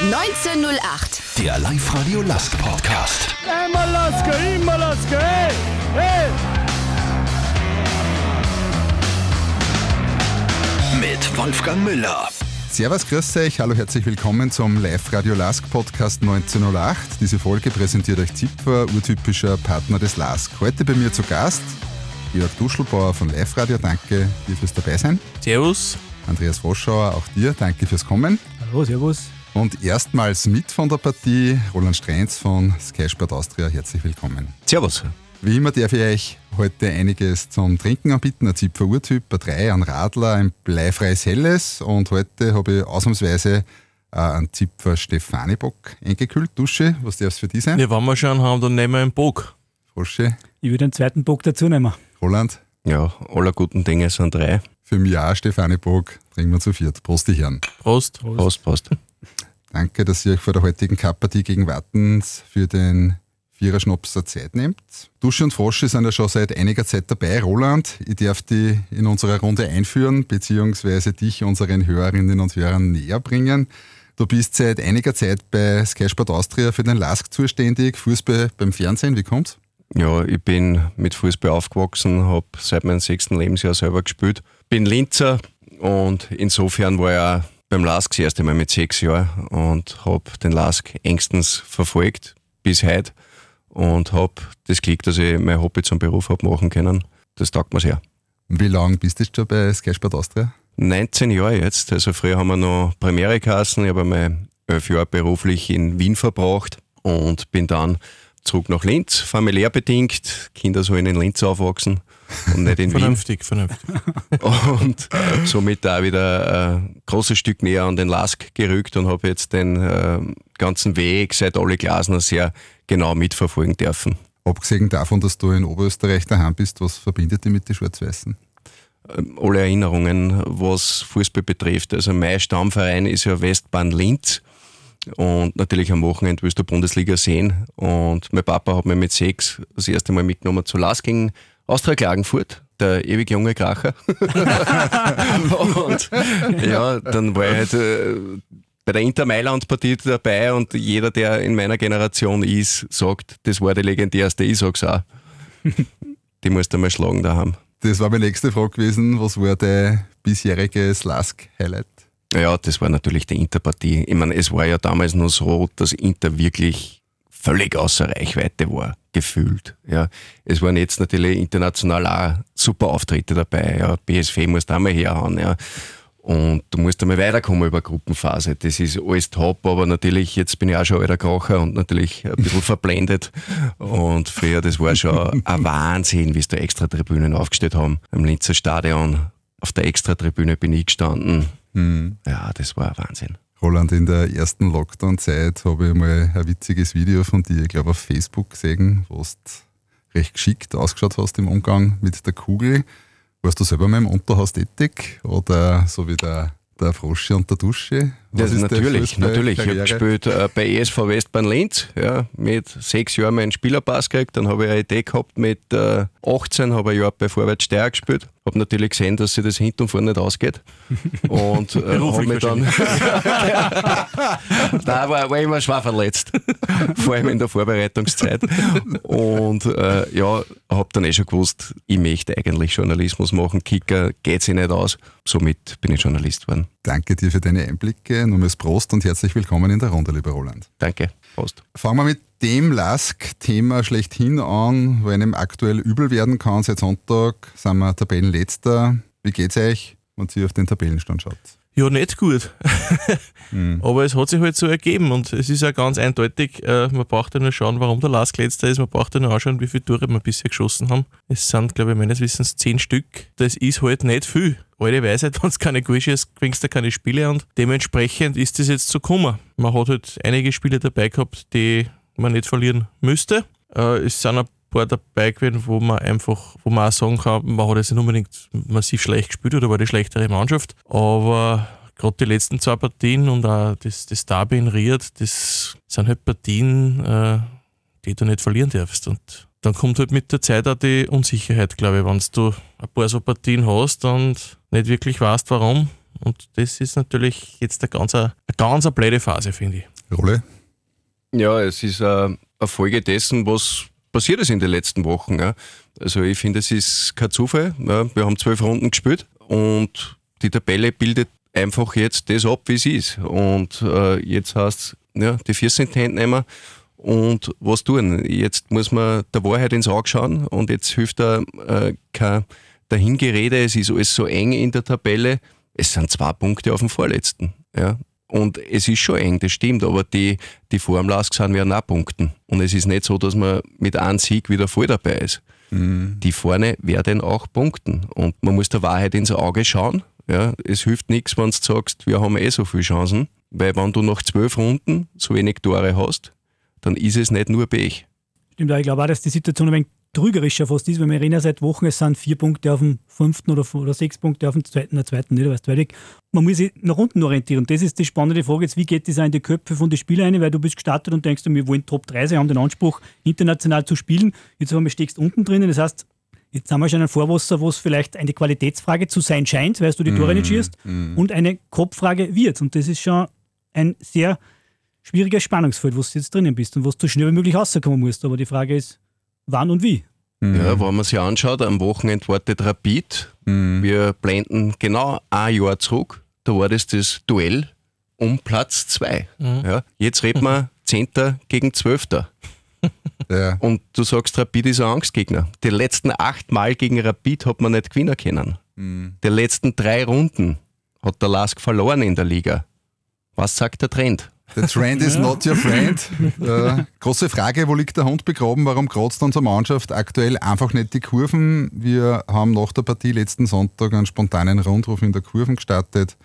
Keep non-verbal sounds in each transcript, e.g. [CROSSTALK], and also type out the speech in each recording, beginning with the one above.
1908. Der Live-Radio Lask Podcast. Einmal Lasker, immer Lasker, hey, hey. Mit Wolfgang Müller. Servus, grüß euch, hallo, herzlich willkommen zum Live-Radio Lask Podcast 1908. Diese Folge präsentiert euch Zipfer, urtypischer Partner des Lask. Heute bei mir zu Gast Georg Duschelbauer von Live-Radio, danke dir fürs Dabeisein. Servus. Andreas Froschauer, auch dir, danke fürs Kommen. Hallo, servus. Und erstmals mit von der Partie Roland Streins von Sky Sport Austria, herzlich willkommen. Servus. Wie immer darf ich euch heute einiges zum Trinken anbieten. Ein Zipfer Urtyp, ein Drei, ein Radler, ein bleifreies Helles und heute habe ich ausnahmsweise äh, einen Zipfer Stefanibock eingekühlt. Dusche, was darf es für die sein? Ja, wenn wir schon haben, dann nehmen wir einen Bock. Frosche, Ich würde einen zweiten Bock dazu nehmen. Roland, Ja, aller guten Dinge sind drei. für mich auch Stefanibock, trinken wir zu viert. Prost, die Herren. Prost. Prost, Prost. Danke, dass ihr euch vor der heutigen Cup-Partie gegen Wattens für den Vierer-Schnaps der Zeit nehmt. Dusche und Frosche sind ja schon seit einiger Zeit dabei. Roland, ich darf die in unserer Runde einführen, beziehungsweise dich unseren Hörerinnen und Hörern näher bringen. Du bist seit einiger Zeit bei Sky Sport Austria für den LASK zuständig, Fußball beim Fernsehen. Wie kommt's? Ja, ich bin mit Fußball aufgewachsen, habe seit meinem sechsten Lebensjahr selber gespielt. Bin Linzer und insofern war auch beim LASK das erste Mal mit sechs Jahren und habe den LASK engstens verfolgt bis heute und habe das Glück, dass ich mein Hobby zum Beruf habe machen können. Das taugt mir sehr. Wie lange bist du schon bei Sky Sport Austria? 19 Jahre jetzt. Also früher haben wir noch Premiere kassen. Ich habe einmal elf Jahre beruflich in Wien verbracht und bin dann zurück nach Linz, familiär bedingt. Kinder sollen in Linz aufwachsen und nicht in Wien. Vernünftig, vernünftig. [LAUGHS] Und somit da wieder ein großes Stück näher an den Lask gerückt und habe jetzt den äh, ganzen Weg seit alle Glasner sehr genau mitverfolgen dürfen. Abgesehen davon, dass du in Oberösterreich daheim bist, was verbindet dich mit den Schwarz-Weißen? Ähm, alle Erinnerungen, was Fußball betrifft. Also mein Stammverein ist ja Westbahn Linz. Und natürlich am Wochenende willst du Bundesliga sehen. Und mein Papa hat mich mit sechs das erste Mal mitgenommen zu Lask gegen Austria Klagenfurt, der ewig junge Kracher. [LAUGHS] und ja, dann war ich halt äh, bei der Inter Mailand-Partie dabei und jeder, der in meiner Generation ist, sagt, das war die legendärste. Ich sag's auch. Die musst du mal schlagen daheim. Das war meine nächste Frage gewesen. Was war dein bisheriges Lask-Highlight? Ja, das war natürlich die Interpartie. Ich meine, es war ja damals nur so, dass Inter wirklich völlig außer Reichweite war, gefühlt. Ja, es waren jetzt natürlich international auch super Auftritte dabei. Ja, BSV musst du auch mal herhauen. Ja. Und du musst einmal weiterkommen über Gruppenphase. Das ist alles top, aber natürlich, jetzt bin ich auch schon alter Kracher und natürlich ein bisschen [LAUGHS] verblendet. Und früher, das war schon ein [LAUGHS] Wahnsinn, wie sie da extra Tribünen aufgestellt haben. Im Linzer Stadion, auf der Extra-Tribüne bin ich gestanden. Ja, das war ein Wahnsinn. Roland, in der ersten Lockdown-Zeit habe ich mal ein witziges Video von dir, ich glaube auf Facebook gesehen, wo du recht geschickt ausgeschaut hast im Umgang mit der Kugel. Warst du selber mal im Unterhaus tätig oder so wie der, der Frosche und der Dusche? Das ist deine natürlich, natürlich. Ich habe gespielt äh, bei ESV Westbahn Linz, ja, mit sechs Jahren meinen Spielerpass gekriegt. Dann habe ich eine Idee gehabt mit äh, 18, habe ein Jahr bei Vorwärts Steyr gespielt. Habe natürlich gesehen, dass sich das hinten und vorne nicht ausgeht. [LAUGHS] Und äh, habe mich dann. [LAUGHS] Nein, war, war immer schwer verletzt. [LAUGHS] Vor allem in der Vorbereitungszeit. Und äh, ja, habe dann eh schon gewusst, ich möchte eigentlich Journalismus machen. Kicker geht sich nicht aus. Somit bin ich Journalist geworden. Danke dir für deine Einblicke. Nochmals Prost und herzlich willkommen in der Runde, lieber Roland. Danke. Prost. Fangen wir mit dem Lask-Thema schlechthin an, weil einem aktuell übel werden kann. Seit Sonntag sind wir Tabellenletzter. Wie geht's euch, wenn ihr auf den Tabellenstand schaut? Ja, nicht gut. [LAUGHS] Aber es hat sich halt so ergeben und es ist ja ganz eindeutig, äh, man braucht ja nur schauen, warum der Last letzter ist, man braucht ja nur anschauen, wie viele Tore wir bisher geschossen haben. Es sind, glaube ich, meines Wissens zehn Stück. Das ist halt nicht viel. Alte Weisheit, [LAUGHS] wenn es keine Goal schießt, gewinnst du keine Spiele und dementsprechend ist das jetzt so gekommen. Man hat halt einige Spiele dabei gehabt, die man nicht verlieren müsste. Äh, es sind ein paar dabei gewesen, wo man einfach, wo man auch sagen kann, man hat jetzt nicht unbedingt massiv schlecht gespielt oder war die schlechtere Mannschaft, aber gerade die letzten zwei Partien und auch das, das Derby in Ried, das sind halt Partien, äh, die du nicht verlieren darfst. Und dann kommt halt mit der Zeit auch die Unsicherheit, glaube ich, wenn du ein paar so Partien hast und nicht wirklich weißt, warum Und das ist natürlich jetzt eine ganz, eine ganz blöde Phase, finde ich. Rolle? Ja, es ist eine Folge dessen, was passiert ist in den letzten Wochen. Ja. Also ich finde, es ist kein Zufall. Ja. Wir haben zwölf Runden gespielt und die Tabelle bildet einfach jetzt das ab, wie es ist. Und äh, jetzt heißt ja, die 14 in die Hand nehmen und was tun. Jetzt muss man der Wahrheit ins Auge schauen und jetzt hilft da äh, kein Dahingerede, es ist alles so eng in der Tabelle. Es sind zwei Punkte auf dem Vorletzten. Ja. Und es ist schon eng, das stimmt, aber die, die vor dem Lask sind werden auch Punkten. Und es ist nicht so, dass man mit einem Sieg wieder voll dabei ist. Mhm. Die vorne werden auch punkten. Und man muss der Wahrheit ins Auge schauen. Ja, es hilft nichts, wenn du sagst, wir haben eh so viele Chancen, weil wenn du nach zwölf Runden so wenig Tore hast, dann ist es nicht nur Pech. Stimmt, ich glaube auch, dass die Situation ein wenig trügerischer fast ist, weil wir reden ja seit Wochen, es sind vier Punkte auf dem fünften oder, oder sechs Punkte auf dem zweiten, der zweiten Niederweisweg. Man muss sich nach unten orientieren. Das ist die spannende Frage jetzt, wie geht das auch in die Köpfe von den Spielern ein, weil du bist gestartet und denkst, wir wollen Top 3 sein, haben den Anspruch, international zu spielen. Jetzt haben wir steckst unten drinnen, das heißt, Jetzt haben wir schon ein Vorwasser, wo es vielleicht eine Qualitätsfrage zu sein scheint, weil du die Tore nicht mm, schießt, mm. und eine Kopffrage wird. Und das ist schon ein sehr schwieriger Spannungsfeld, wo du jetzt drinnen bist und wo du so schnell wie möglich rauskommen musst. Aber die Frage ist, wann und wie? Mhm. Ja, wenn man sich anschaut, am Wochenende wartet Rapid. Mhm. Wir blenden genau ein Jahr zurück. Da war das das Duell um Platz 2. Mhm. Ja, jetzt reden wir 10. gegen 12. [LAUGHS] Ja. Und du sagst, Rapid ist ein Angstgegner. Die letzten acht Mal gegen Rapid hat man nicht gewinnen können. Mhm. Die letzten drei Runden hat der Lask verloren in der Liga. Was sagt der Trend? The trend is not your friend. [LAUGHS] Äh, große Frage, wo liegt der Hund begraben? Warum kratzt unsere Mannschaft aktuell einfach nicht die Kurven? Wir haben nach der Partie letzten Sonntag einen spontanen Rundruf in der Kurven gestartet.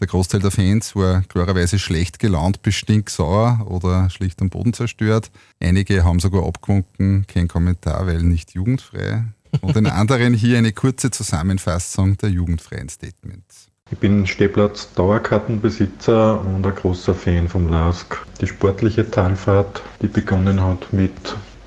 Der Großteil der Fans war klarerweise schlecht gelaunt bis stinksauer oder schlicht am Boden zerstört. Einige haben sogar abgewunken, kein Kommentar, weil nicht jugendfrei. Und den anderen hier eine kurze Zusammenfassung der jugendfreien Statements. Ich bin Stehplatz-Dauerkartenbesitzer und ein großer Fan vom LASK. Die sportliche Talfahrt, die begonnen hat mit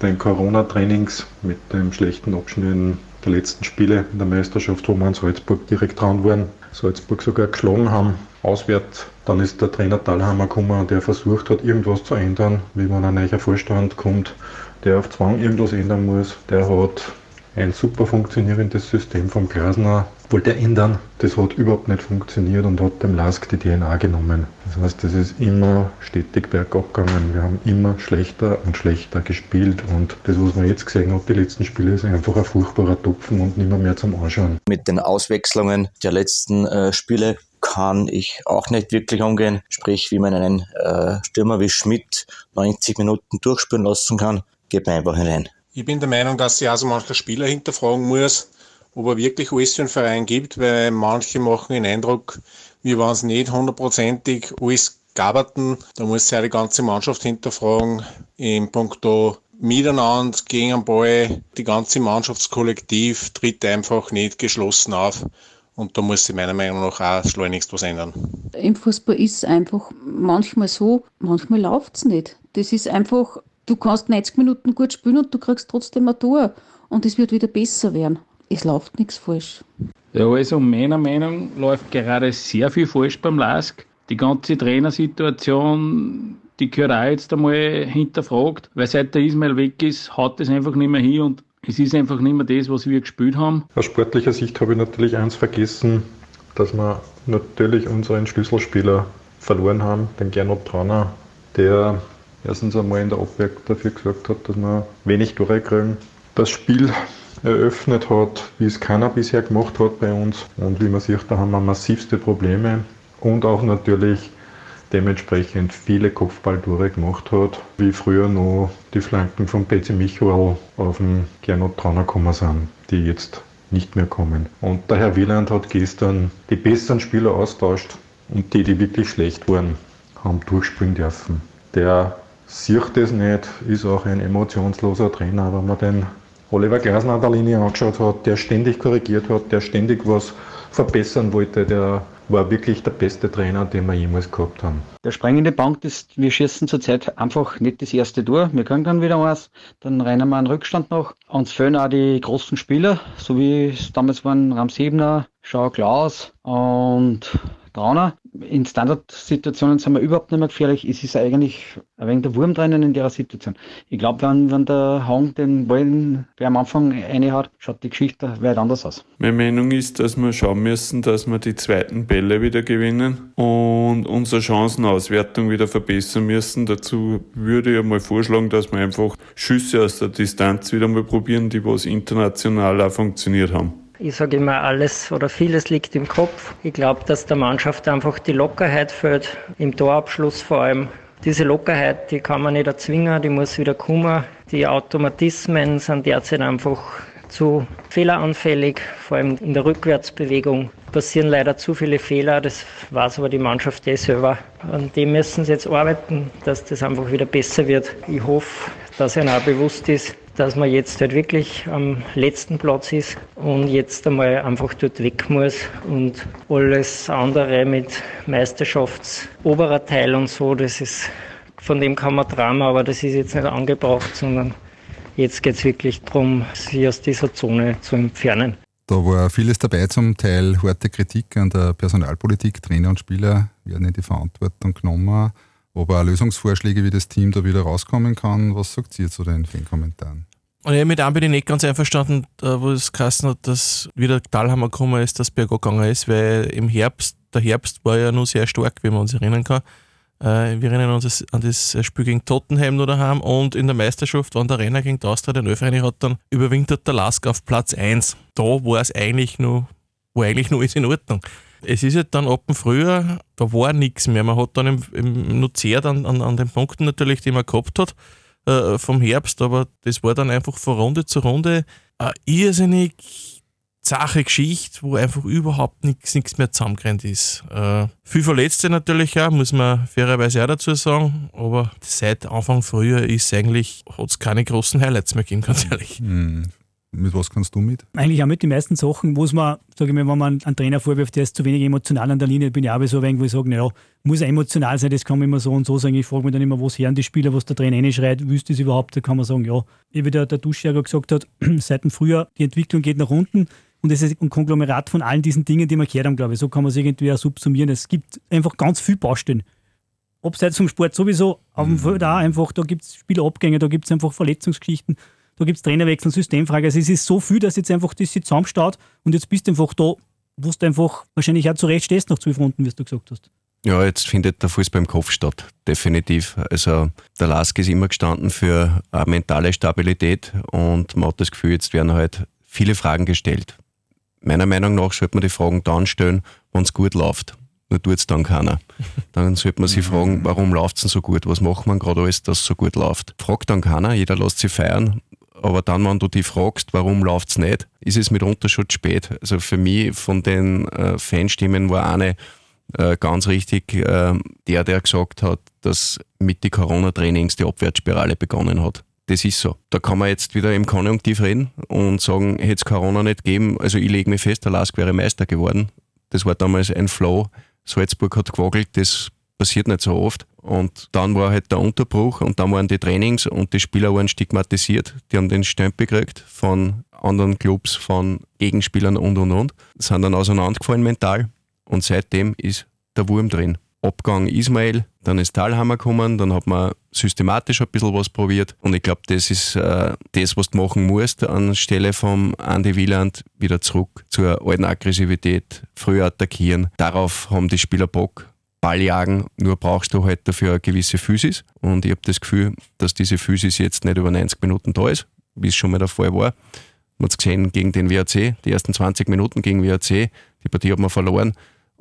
den Corona-Trainings, mit dem schlechten Abschneiden der letzten Spiele in der Meisterschaft, wo wir in Salzburg direkt dran waren, Salzburg sogar geschlagen haben, auswärts. Dann ist der Trainer Thalhammer gekommen, der versucht hat, irgendwas zu ändern, wie man ein neuer Vorstand kommt, der auf Zwang irgendwas ändern muss. Der hat ein super funktionierendes System vom Glasner wollte ändern. Das hat überhaupt nicht funktioniert und hat dem Lask die DNA genommen. Das heißt, es ist immer stetig bergab gegangen. Wir haben immer schlechter und schlechter gespielt und das, was man jetzt gesehen hat, die letzten Spiele, ist einfach ein furchtbarer Tupfen und nicht mehr, zum Anschauen. Mit den Auswechslungen der letzten äh, Spiele kann ich auch nicht wirklich umgehen. Sprich, wie man einen äh, Stürmer wie Schmidt 90 Minuten durchspüren lassen kann, geht mir einfach hinein. Ich bin der Meinung, dass sich also mancher Spieler hinterfragen muss, ob er wirklich alles für einen Verein gibt, weil manche machen den Eindruck, wir waren es nicht hundertprozentig alles gaberten. Da muss sich ja die ganze Mannschaft hinterfragen, im Punkto Miteinander gegen den Ball. Die ganze Mannschaftskollektiv tritt einfach nicht geschlossen auf. Und da muss sich meiner Meinung nach auch schleunigst was ändern. Im Fußball ist es einfach manchmal so, manchmal läuft es nicht. Das ist einfach Du kannst 90 Minuten gut spielen und du kriegst trotzdem ein Tor. Und es wird wieder besser werden. Es läuft nichts falsch. Ja, also meiner Meinung nach läuft gerade sehr viel falsch beim LASK. Die ganze Trainersituation, die gehört auch jetzt einmal hinterfragt, weil seit der Ismail weg ist, haut das einfach nicht mehr hin und es ist einfach nicht mehr das, was wir gespielt haben. Aus sportlicher Sicht habe ich natürlich eins vergessen, dass wir natürlich unseren Schlüsselspieler verloren haben, den Gernot Trauner, der erstens einmal in der Abwehr dafür gesorgt hat, dass wir wenig Tore kriegen. Das Spiel eröffnet hat, wie es keiner bisher gemacht hat bei uns. Und wie man sieht, da haben wir massivste Probleme und auch natürlich dementsprechend viele Kopfballtore gemacht hat, wie früher noch die Flanken von Betsy Michael auf den Gernot Trauner gekommen sind, die jetzt nicht mehr kommen. Und der Herr Wieland hat gestern die besseren Spieler austauscht und die, die wirklich schlecht waren, haben durchspielen dürfen. Der sieht das nicht, ist auch ein emotionsloser Trainer. Wenn man den Oliver Glasner an der Linie angeschaut hat, der ständig korrigiert hat, der ständig was verbessern wollte, der war wirklich der beste Trainer, den wir jemals gehabt haben. Der springende Punkt ist, wir schießen zurzeit einfach nicht das erste Tor. Wir können dann wieder was, dann rennen wir einen Rückstand noch. Uns fehlen auch die großen Spieler, so wie es damals waren Ramsebner, Schau Klaus und Trauner. In Standardsituationen sind wir überhaupt nicht mehr gefährlich. Es ist eigentlich ein wenig der Wurm drinnen in der Situation. Ich glaube, wenn, wenn der Hang den Ball am Anfang reinhaut, schaut die Geschichte weit anders aus. Meine Meinung ist, dass wir schauen müssen, dass wir die zweiten Bälle wieder gewinnen und unsere Chancenauswertung wieder verbessern müssen. Dazu würde ich mal vorschlagen, dass wir einfach Schüsse aus der Distanz wieder mal probieren, die was international auch funktioniert haben. Ich sage immer, alles oder vieles liegt im Kopf. Ich glaube, dass der Mannschaft einfach die Lockerheit fehlt, im Torabschluss vor allem. Diese Lockerheit, die kann man nicht erzwingen, die muss wieder kommen. Die Automatismen sind derzeit einfach zu fehleranfällig, vor allem in der Rückwärtsbewegung passieren leider zu viele Fehler, das weiß aber die Mannschaft eh selber. An dem müssen sie jetzt arbeiten, dass das einfach wieder besser wird. Ich hoffe, dass ihnen auch bewusst ist, dass man jetzt halt wirklich am letzten Platz ist und jetzt einmal einfach dort weg muss und alles andere mit Meisterschaftsoberer Teil und so, das ist, von dem kann man träumen, aber das ist jetzt nicht angebracht, sondern jetzt geht es wirklich darum, sich aus dieser Zone zu entfernen. Da war vieles dabei, zum Teil harte Kritik an der Personalpolitik. Trainer und Spieler werden in die Verantwortung genommen. Aber auch Lösungsvorschläge, wie das Team da wieder rauskommen kann, was sagt ihr zu den Fankommentaren? Und ich mit einem bin ich nicht ganz einverstanden, wo es geheißen hat, dass wieder Talhammer gekommen ist, dass bergab gegangen ist, weil im Herbst, der Herbst war ja nur sehr stark, wie man uns erinnern kann. Äh, wir erinnern uns an das Spiel gegen Tottenham nur daheim und in der Meisterschaft, wenn der Renner gegen die Austria den Elf hat, dann überwintert der Lask auf Platz 1. Da war es eigentlich nur, war eigentlich nur ist in Ordnung. Es ist halt dann ab dem Frühjahr, da war nichts mehr. Man hat dann im, im nur an, an, an den Punkten natürlich, die man gehabt hat äh, vom Herbst, aber das war dann einfach von Runde zu Runde eine irrsinnig zache Geschichte, wo einfach überhaupt nichts mehr zusammengerannt ist. Äh, viel Verletzte natürlich auch, muss man fairerweise auch dazu sagen, aber seit Anfang Frühjahr ist eigentlich, hat es keine großen Highlights mehr gegeben, ganz ehrlich. Hm. Mit was kannst du mit? Eigentlich auch mit den meisten Sachen, wo es man, sage ich mal, wenn man einen Trainer vorwirft, der ist zu wenig emotional an der Linie, bin ich auch so ein wenig, wo ich sage, naja, muss er emotional sein, das kann man immer so und so sagen. Ich frage mich dann immer, was hören die Spieler, was der Trainer reinschreit, wüsste es überhaupt? Da kann man sagen, ja, wie der, der Duschjäger gesagt hat, [CLEARS THROAT] seit dem Frühjahr, die Entwicklung geht nach unten und es ist ein Konglomerat von allen diesen Dingen, die man gehört haben, glaube ich. So kann man es irgendwie auch subsumieren. Es gibt einfach ganz viel Baustellen. Abseits vom Sport sowieso, auf dem Feld auch einfach, da gibt es Spielerabgänge, da gibt es einfach Verletzungsgeschichten da gibt es Trainerwechsel, Systemfrage. Also es ist so viel, dass jetzt einfach das sich zusammenstaut und jetzt bist du einfach da, wo du einfach wahrscheinlich auch zurecht stehst nach zwölf Runden, wie du gesagt hast. Ja, jetzt findet der Fußball im Kopf statt, definitiv. Also der Lask ist immer gestanden für eine mentale Stabilität und man hat das Gefühl, jetzt werden halt viele Fragen gestellt. Meiner Meinung nach sollte man die Fragen dann stellen, wenn es gut läuft. Nur tut es dann keiner. Dann sollte man sich [LAUGHS] fragen, warum läuft es denn so gut? Was macht man gerade alles, dass es so gut läuft? Fragt dann keiner, jeder lässt sich feiern aber dann, wenn du dich fragst, warum läuft es nicht, ist es mitunter schon spät. Also für mich von den äh, Fanstimmen war eine äh, ganz richtig äh, der, der gesagt hat, dass mit den Corona-Trainings die Abwärtsspirale begonnen hat. Das ist so. Da kann man jetzt wieder im Konjunktiv reden und sagen, hätte es Corona nicht gegeben, also ich lege mich fest, der Lask wäre Meister geworden. Das war damals ein Flow. Salzburg hat gewackelt, das passiert nicht so oft. Und dann war halt der Unterbruch und dann waren die Trainings und die Spieler waren stigmatisiert. Die haben den Stempel gekriegt von anderen Clubs, von Gegenspielern und und und. Sind dann auseinandergefallen mental und seitdem ist der Wurm drin. Abgang Ismail, dann ist Talhammer gekommen, dann hat man systematisch ein bisschen was probiert und ich glaube, das ist äh, das, was du machen musst anstelle vom Andy Wieland wieder zurück zur alten Aggressivität, früher attackieren. Darauf haben die Spieler Bock Ball jagen, nur brauchst du halt dafür eine gewisse Physis. Und ich habe das Gefühl, dass diese Physis jetzt nicht über 90 Minuten da ist, wie es schon mal der Fall war. Man hat es gesehen gegen den WRC, die ersten 20 Minuten gegen WRC, die Partie hat man verloren,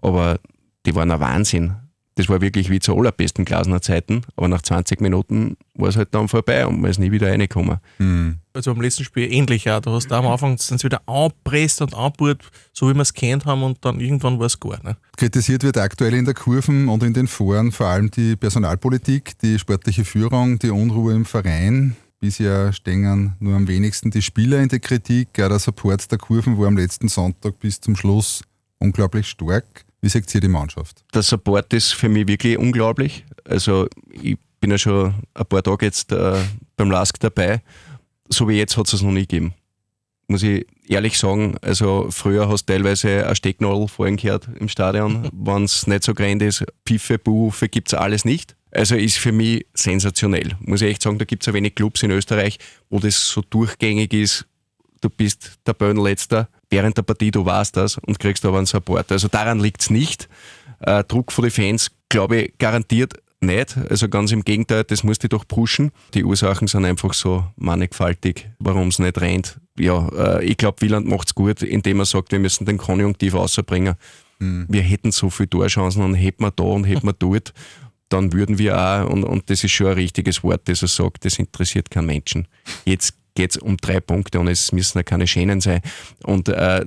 aber die waren ein Wahnsinn das war wirklich wie zu allerbesten Glasner Zeiten, aber nach 20 Minuten war es halt dann vorbei und man ist nie wieder reingekommen. Mhm. Also am letzten Spiel ähnlich auch. Du hast da am Anfang sind wieder anpresst und anburt, so wie wir es kennt haben und dann irgendwann war es gar nicht. Kritisiert wird aktuell in der Kurven und in den Foren vor allem die Personalpolitik, die sportliche Führung, die Unruhe im Verein. Bisher stehen nur am wenigsten die Spieler in der Kritik. Auch der Support der Kurven war am letzten Sonntag bis zum Schluss unglaublich stark. Wie seht ihr die Mannschaft? Der Support ist für mich wirklich unglaublich. Also ich bin ja schon ein paar Tage jetzt äh, beim LASK dabei. So wie jetzt hat es es noch nie gegeben. Muss ich ehrlich sagen, also früher hast du teilweise eine Stecknadel vorhin gehört im Stadion, [LAUGHS] wenn es nicht so grand ist. Piffe, Bufe gibt es alles nicht. Also ist für mich sensationell. Muss ich echt sagen, da gibt es ein wenig Clubs in Österreich, wo das so durchgängig ist. Du bist der Böllenletzter, während der Partie, du weißt das und kriegst aber einen Support. Also daran liegt es nicht. Äh, Druck von den Fans, glaube ich, garantiert nicht. Also ganz im Gegenteil, das muss dich doch pushen. Die Ursachen sind einfach so mannigfaltig, warum es nicht rennt. Ja, äh, ich glaube, Wieland macht es gut, indem er sagt, wir müssen den Konjunktiv rausbringen. Mhm. Wir hätten so viele Torchancen und hätten wir da und hätten wir dort. [LAUGHS] Dann würden wir auch, und, und das ist schon ein richtiges Wort, das er sagt, das interessiert keinen Menschen. Jetzt geht es um drei Punkte und es müssen ja keine Schänen sein. Und äh,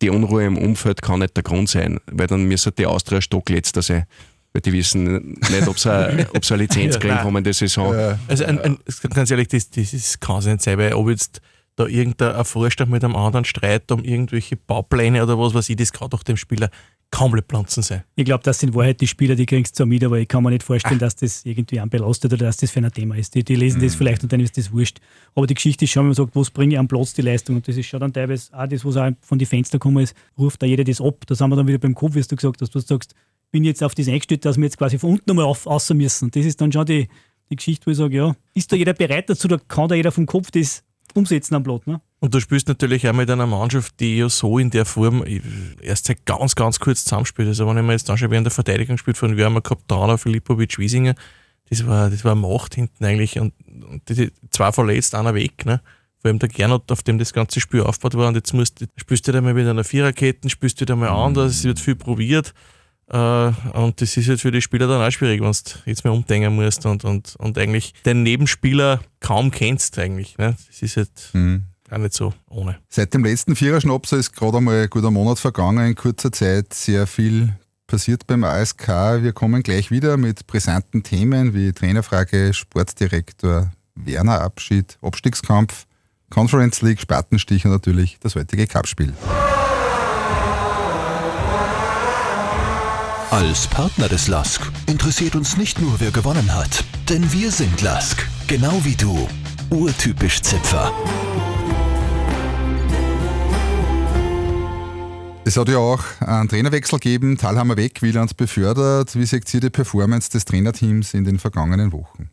die Unruhe im Umfeld kann nicht der Grund sein, weil dann müssen die Austria stockletzter sein. Weil die wissen nicht, ob sie eine, [LAUGHS] eine Lizenz kriegen kommende Saison. Also ein, ein, ganz ehrlich, das, das ist, kann sein, weil ob jetzt da irgendein Vorstand mit einem anderen Streit um irgendwelche Baupläne oder was weiß ich, das kann doch dem Spieler komplett planzen sein. Ich glaube, das sind in Wahrheit die Spieler, die kriegst du zwar mit, aber ich kann mir nicht vorstellen, dass das irgendwie anbelastet oder dass das für ein Thema ist. Die, die lesen mhm. das vielleicht und dann ist das wurscht. Aber die Geschichte ist schon, wenn man sagt, was bringe ich am Platz die Leistung und das ist schon dann teilweise auch das, was auch von den Fenstern kommen ist, ruft da jeder das ab. Da sind wir dann wieder beim Kopf, wie du gesagt hast, du sagst, bin jetzt auf das eingestellt, dass wir jetzt quasi von unten nochmal auf, raus müssen. Das ist dann schon die, die Geschichte, wo ich sage, ja, ist da jeder bereit dazu, da kann da jeder vom Kopf das umsetzen am Blatt. Ne? Und du spielst natürlich auch mit einer Mannschaft, die ja so in der Form erst seit ganz, ganz kurz zusammenspielt. Also wenn ich mir jetzt schon während der Verteidigung spielt, von haben gehabt, Trauner, Filipovic, Wiesinger, das war, das war Macht hinten eigentlich und, und die, zwei verletzt, einer weg. Ne? Vor allem der Gernot, auf dem das ganze Spiel aufgebaut war und jetzt musst, spielst du da mal mit einer Viererkette, spielst du da mal anders, es wird viel probiert. Uh, und das ist jetzt für die Spieler dann auch schwierig, wenn du jetzt mal umdenken musst und, und, und eigentlich den Nebenspieler kaum kennst eigentlich. Ne? Das ist jetzt mhm. Gar nicht so ohne. Seit dem letzten Viererschnapser ist gerade einmal ein guter Monat vergangen. In kurzer Zeit sehr viel passiert beim ASK. Wir kommen gleich wieder mit brisanten Themen wie Trainerfrage, Sportdirektor, Werner Abschied, Abstiegskampf, Conference League, Spatenstich und natürlich das heutige Cupspiel. Als Partner des LASK interessiert uns nicht nur, wer gewonnen hat, denn wir sind LASK, genau wie du. Urtypisch Zipfer. Es hat ja auch einen Trainerwechsel gegeben, Talhammer weg, Wieland befördert. Wie seht ihr die Performance des Trainerteams in den vergangenen Wochen?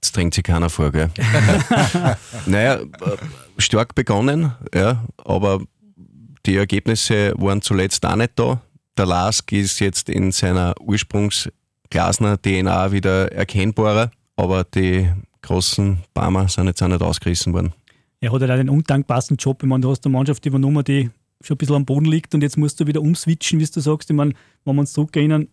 Das drängt sich keiner vor, gell? [LAUGHS] naja, äh, stark begonnen, ja, aber die Ergebnisse waren zuletzt auch nicht da. Der Lask ist jetzt in seiner Ursprungs-Glasner DNA wieder erkennbarer, aber die großen Barmer sind jetzt auch nicht ausgerissen worden. Er hat halt auch den undankbarsten Job. Ich meine, du hast eine Mannschaft übernommen, die schon ein bisschen am Boden liegt und jetzt musst du wieder umswitchen, wie du sagst. Ich meine, wenn wir uns zurückerinnern,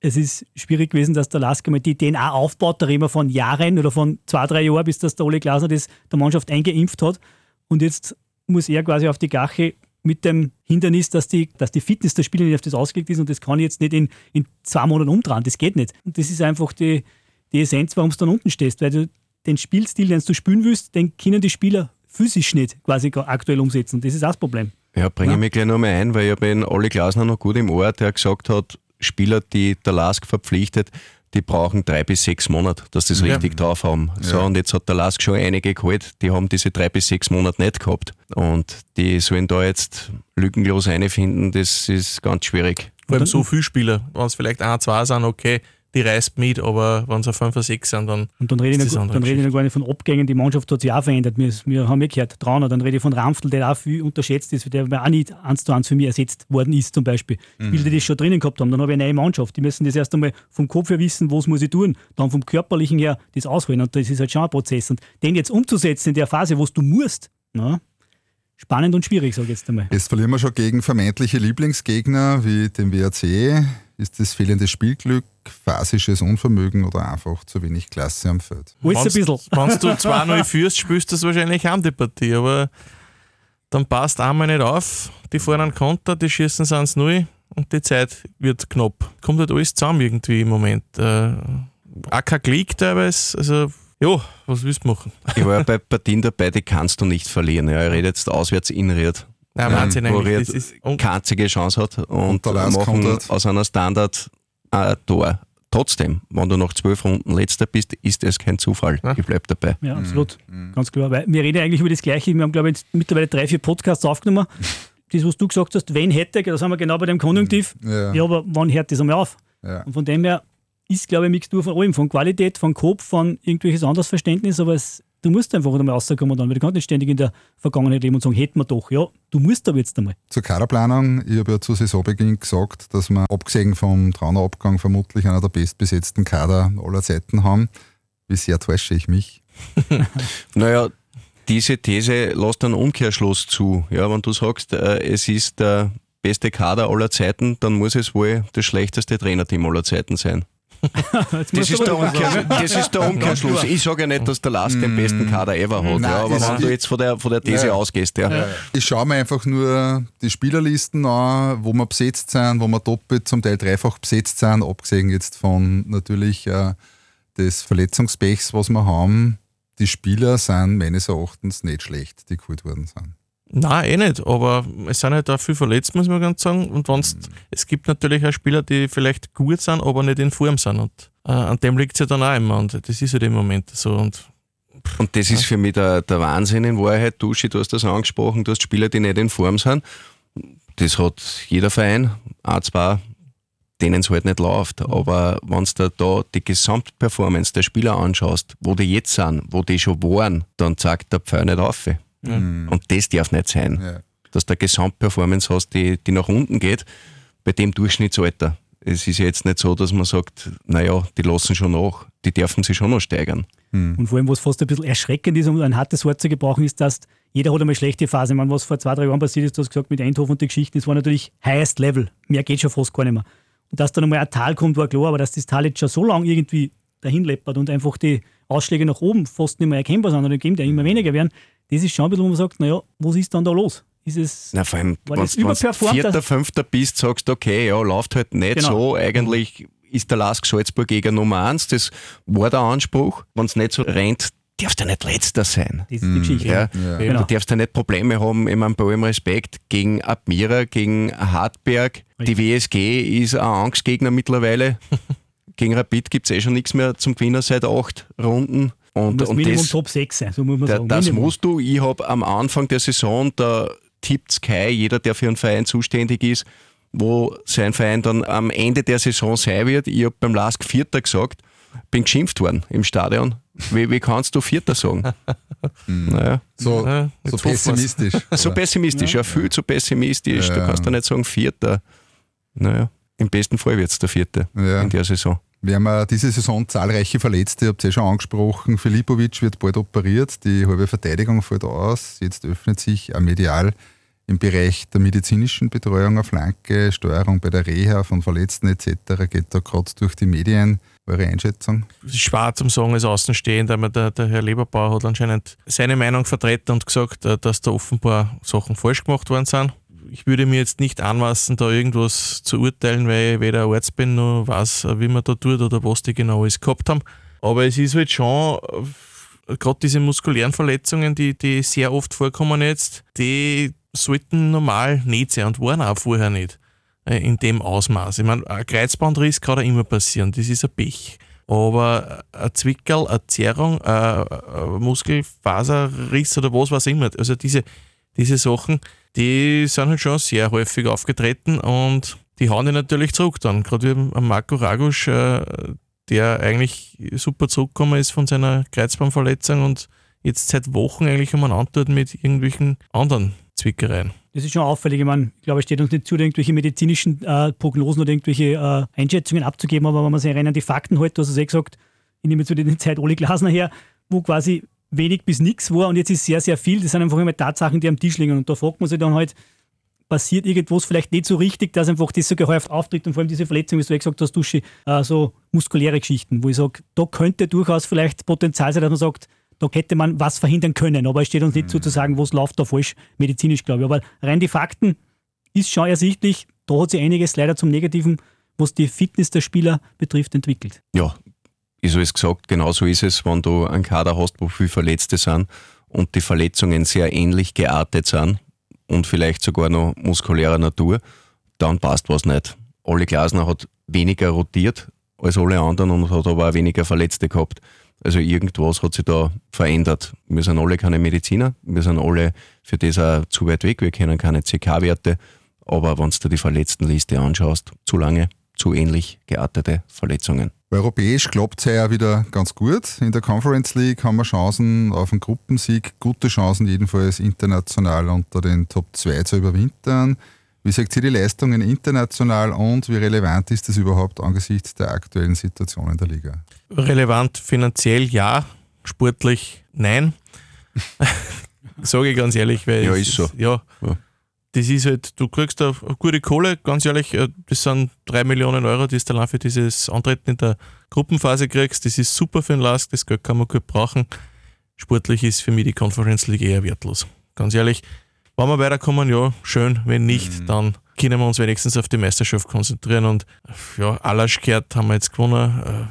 es ist schwierig gewesen, dass der Lasker mal die DNA aufbaut. Da reden wir von Jahren oder von zwei, drei Jahren, bis das der Ole Glasner das der Mannschaft eingeimpft hat. Und jetzt muss er quasi auf die Gache mit dem Hindernis, dass die, dass die Fitness der Spieler nicht auf das ausgelegt ist und das kann ich jetzt nicht in, in zwei Monaten umdrehen. Das geht nicht. Und das ist einfach die, die Essenz, warum du dann unten stehst. Weil du den Spielstil, den du spielen willst, den können die Spieler physisch nicht quasi aktuell umsetzen. Das ist auch das Problem. Ja, bringe ich mich gleich noch mal ein, weil ich habe den Olli Glasner noch gut im Ohr, der gesagt hat, Spieler, die der Lask verpflichtet, die brauchen drei bis sechs Monate, dass sie das ja. richtig drauf haben. So, ja. und jetzt hat der Lask schon einige geholt, die haben diese drei bis sechs Monate nicht gehabt. Und die sollen da jetzt lückenlos einfinden, das ist ganz schwierig. Vor allem so viele Spieler, wenn es vielleicht ein, zwei sind, okay, die reißt mit, aber wenn es auf 5 oder 6 sind, dann. Und dann rede ich, noch, dann rede ich noch gar nicht von Abgängen, die Mannschaft hat sich auch verändert. Wir, wir haben ja gehört, Trauner, dann rede ich von Ramftl, der auch viel unterschätzt ist, der auch nicht eins zu eins für mich ersetzt worden ist, zum Beispiel. Mhm. Spieler, die das schon drinnen gehabt haben, dann habe ich eine neue Mannschaft. Die müssen das erst einmal vom Kopf her wissen, was muss ich tun, dann vom Körperlichen her das ausholen. Und das ist halt schon ein Prozess. Und den jetzt umzusetzen in der Phase, wo du musst, na, spannend und schwierig, sage ich jetzt einmal. Jetzt verlieren wir schon gegen vermeintliche Lieblingsgegner wie den WRC. Ist das fehlende Spielglück, phasisches Unvermögen oder einfach zu wenig Klasse am Feld? Alles ein bisschen. Wenn du [LAUGHS] 2-0 führst, spielst du das wahrscheinlich an die Partie, aber dann passt einmal nicht auf. Die fahren einen Konter, die schießen es 1-0 und die Zeit wird knapp. Kommt halt alles zusammen irgendwie im Moment. Äh, auch kein Klick teilweise. Also, ja, was willst du machen? Ich war ja bei Partien dabei, die kannst du nicht verlieren. Ja, ich rede jetzt auswärts in Ried. Ja, Wahnsinn ähm, eigentlich. Das ist keine einzige Chance hat und, und machen aus einer Standard ein Tor. Trotzdem, wenn du nach zwölf Runden letzter bist, ist es kein Zufall. Ja. Ich bleibe dabei. Ja, absolut. Ganz klar. Weil wir reden eigentlich über das Gleiche. Wir haben, glaube ich, mittlerweile drei, vier Podcasts aufgenommen. [LAUGHS] Das, was du gesagt hast, wenn hätte, da sind wir genau bei dem Konjunktiv. Ja. Ja, aber wann hört das einmal auf? Ja. Und von dem her ist, glaube ich, Mixtur von allem, von Qualität, von Kopf, von irgendwelches anderes Verständnis, aber es, du musst einfach einmal rauskommen dann, weil du kannst nicht ständig in der Vergangenheit leben und sagen, hätten wir doch. Ja, du musst aber jetzt einmal. Zur Kaderplanung, ich habe ja zu Saisonbeginn gesagt, dass wir abgesehen vom Traunerabgang vermutlich einer der bestbesetzten Kader aller Zeiten haben. Wie sehr täusche ich mich? [LAUGHS] Naja, diese These lässt einen Umkehrschluss zu. Ja, wenn du sagst, äh, es ist der beste Kader aller Zeiten, dann muss es wohl das schlechteste Trainerteam aller Zeiten sein. Das ist, der Umkehr, das ist der Umkehrschluss. Ich sage ja nicht, dass der Lask den besten Kader ever hat, Nein, ja, aber wenn du jetzt von der, von der These Ja. ausgehst, ja. Ich schaue mir einfach nur die Spielerlisten an, wo wir besetzt sind, wo wir doppelt, zum Teil dreifach besetzt sind, abgesehen jetzt von natürlich äh, des Verletzungspechs, was wir haben. Die Spieler sind meines Erachtens nicht schlecht, die geholt worden sind. Nein, eh nicht, aber es sind halt auch viel verletzt, muss man ganz sagen. Und wenn's, es gibt natürlich auch Spieler, die vielleicht gut sind, aber nicht in Form sind. Und äh, an dem liegt es ja dann auch immer. Und das ist halt im Moment so. Und Und das ist für mich der, der Wahnsinn in Wahrheit. Duschi, du hast das angesprochen, du hast Spieler, die nicht in Form sind. Das hat jeder Verein, ein, zwei, denen es halt nicht läuft. Aber wenn du da die Gesamtperformance der Spieler anschaust, wo die jetzt sind, wo die schon waren, dann zeigt der Pfeil nicht auf. Und das darf nicht sein. Ja. Dass du eine Gesamtperformance hast, die, die nach unten geht, bei dem Durchschnittsalter. Es ist ja jetzt nicht so, dass man sagt, naja, die lassen schon nach, die dürfen sich schon noch steigern. Und vor allem, was fast ein bisschen erschreckend ist, um ein hartes Wort zu gebrauchen, ist, dass jeder hat einmal schlechte Phase. Ich meine, was vor zwei, drei Jahren passiert ist, du hast gesagt, mit Eindhoven und die Geschichten, das war natürlich highest level. Mehr geht schon fast gar nicht mehr. Und dass dann einmal ein Tal kommt, war klar, aber dass das Tal jetzt schon so lange irgendwie dahin leppert und einfach die Ausschläge nach oben fast nicht mehr erkennbar sind oder im Gegenteil immer weniger werden, das ist schon ein bisschen, wo man sagt, naja, was ist dann da los? Ist es, Na, vor allem, wenn du überperformt, Vierter, Fünfter bist, sagst okay, ja, läuft halt nicht Genau. so. Eigentlich ist der Lask Salzburg Jäger Nummer eins. Das war der Anspruch. Wenn es nicht so rennt, darfst du nicht Letzter sein. das ist die Geschichte. Ja, Ja. Genau. Du darfst ja nicht Probleme haben, ich meine, bei allem Respekt, gegen Admira, gegen Hartberg. Die WSG ist ein Angstgegner mittlerweile. [LAUGHS] gegen Rapid gibt es eh schon nichts mehr zum Gewinnen seit acht Runden. Du Und, und Minimum das, Top 6 sein, so muss man da, sagen. das Minimum. musst du. Ich habe am Anfang der Saison, da tippt Sky, jeder, der für einen Verein zuständig ist, wo sein Verein dann am Ende der Saison sein wird. Ich habe beim Lask Vierter gesagt, bin geschimpft worden im Stadion. Wie, wie kannst du Vierter sagen? [LAUGHS] naja. So, Ja, so pessimistisch. [LAUGHS] So pessimistisch, ja, viel zu pessimistisch. Du Ja. kannst da nicht sagen Vierter. Naja, im besten Fall wird es der Vierte Ja. in der Saison. Wir haben ja diese Saison zahlreiche Verletzte, ihr habt es eh schon angesprochen. Filipovic wird bald operiert, die halbe Verteidigung fällt aus. Jetzt öffnet sich ein medial im Bereich der medizinischen Betreuung auf Flanke, Steuerung bei der Reha von Verletzten etc. geht da gerade durch die Medien. Eure Einschätzung? schwer zum sagen als Außenstehender, aber der, der Herr Leberbauer hat anscheinend seine Meinung vertreten und gesagt, äh, dass da offenbar Sachen falsch gemacht worden sind. Ich würde mir jetzt nicht anmaßen, da irgendwas zu urteilen, weil ich weder Arzt bin noch weiß, äh, wie man da tut oder was die genau alles gehabt haben. Aber es ist halt schon, äh, gerade diese muskulären Verletzungen, die, die sehr oft vorkommen jetzt, die sollten normal nicht sein und waren auch vorher nicht äh, in dem Ausmaß. Ich meine, ein Kreuzbandriss kann da immer passieren, das ist ein Pech. Aber ein Zwickerl, eine Zerrung, ein ein Muskelfaserriss oder was weiß ich immer, also diese, diese Sachen, die sind halt schon sehr häufig aufgetreten und die hauen die natürlich zurück dann. Gerade wie Marco Ragusch, äh, der eigentlich super zurückgekommen ist von seiner Kreuzbandverletzung und jetzt seit Wochen eigentlich umeinander tut mit irgendwelchen anderen Zwickereien. Das ist schon auffällig. Ich meine, ich glaube, es steht uns nicht zu, irgendwelche medizinischen äh, Prognosen oder irgendwelche äh, Einschätzungen abzugeben, aber wenn man sich erinnert an die Fakten halt, du hast es eh gesagt, ich nehme jetzt wieder die Zeit Oli Glasner her, wo quasi wenig bis nichts war und jetzt ist sehr, sehr viel. Das sind einfach immer Tatsachen, die am Tisch liegen. Und da fragt man sich dann halt, passiert irgendwas vielleicht nicht so richtig, dass einfach das so gehäuft auftritt und vor allem diese Verletzung, wie du eh gesagt hast, Duschi, äh, so muskuläre Geschichten, wo ich sage, da könnte durchaus vielleicht Potenzial sein, dass man sagt, da hätte man was verhindern können, aber es steht uns nicht zu, zu sagen, was läuft da falsch, medizinisch, glaube ich. Aber rein die Fakten ist schon ersichtlich, da hat sich einiges leider zum Negativen, was die Fitness der Spieler betrifft, entwickelt. Ja, ist alles gesagt, genau so ist es, wenn du einen Kader hast, wo viele Verletzte sind und die Verletzungen sehr ähnlich geartet sind und vielleicht sogar noch muskulärer Natur, dann passt was nicht. Olli Glasner hat weniger rotiert, als alle anderen und hat aber auch weniger Verletzte gehabt. Also irgendwas hat sich da verändert. Wir sind alle keine Mediziner, wir sind alle für das auch zu weit weg, wir kennen keine CK-Werte, aber wenn du die Verletztenliste anschaust, zu lange, zu ähnlich geartete Verletzungen. Europäisch klappt es ja wieder ganz gut. In der Conference League haben wir Chancen auf einen Gruppensieg, gute Chancen jedenfalls international unter den Top 2 zu überwintern. Wie sagt ihr die Leistungen international und wie relevant ist das überhaupt angesichts der aktuellen Situation in der Liga? Relevant finanziell ja, sportlich nein. [LAUGHS] Sage ich ganz ehrlich, weil. Ja, ist so. Ist, ja, ja, Das ist halt, du kriegst eine gute Kohle, ganz ehrlich, äh, das sind drei Millionen Euro, die du allein für dieses Antreten in der Gruppenphase kriegst. Das ist super für den Lask, das Geld kann man gut brauchen. Sportlich ist für mich die Conference League eher wertlos. Ganz ehrlich, wenn wir weiterkommen, ja, schön. Wenn nicht, mhm. dann können wir uns wenigstens auf die Meisterschaft konzentrieren. Und ja, Alaschkehrt haben wir jetzt gewonnen.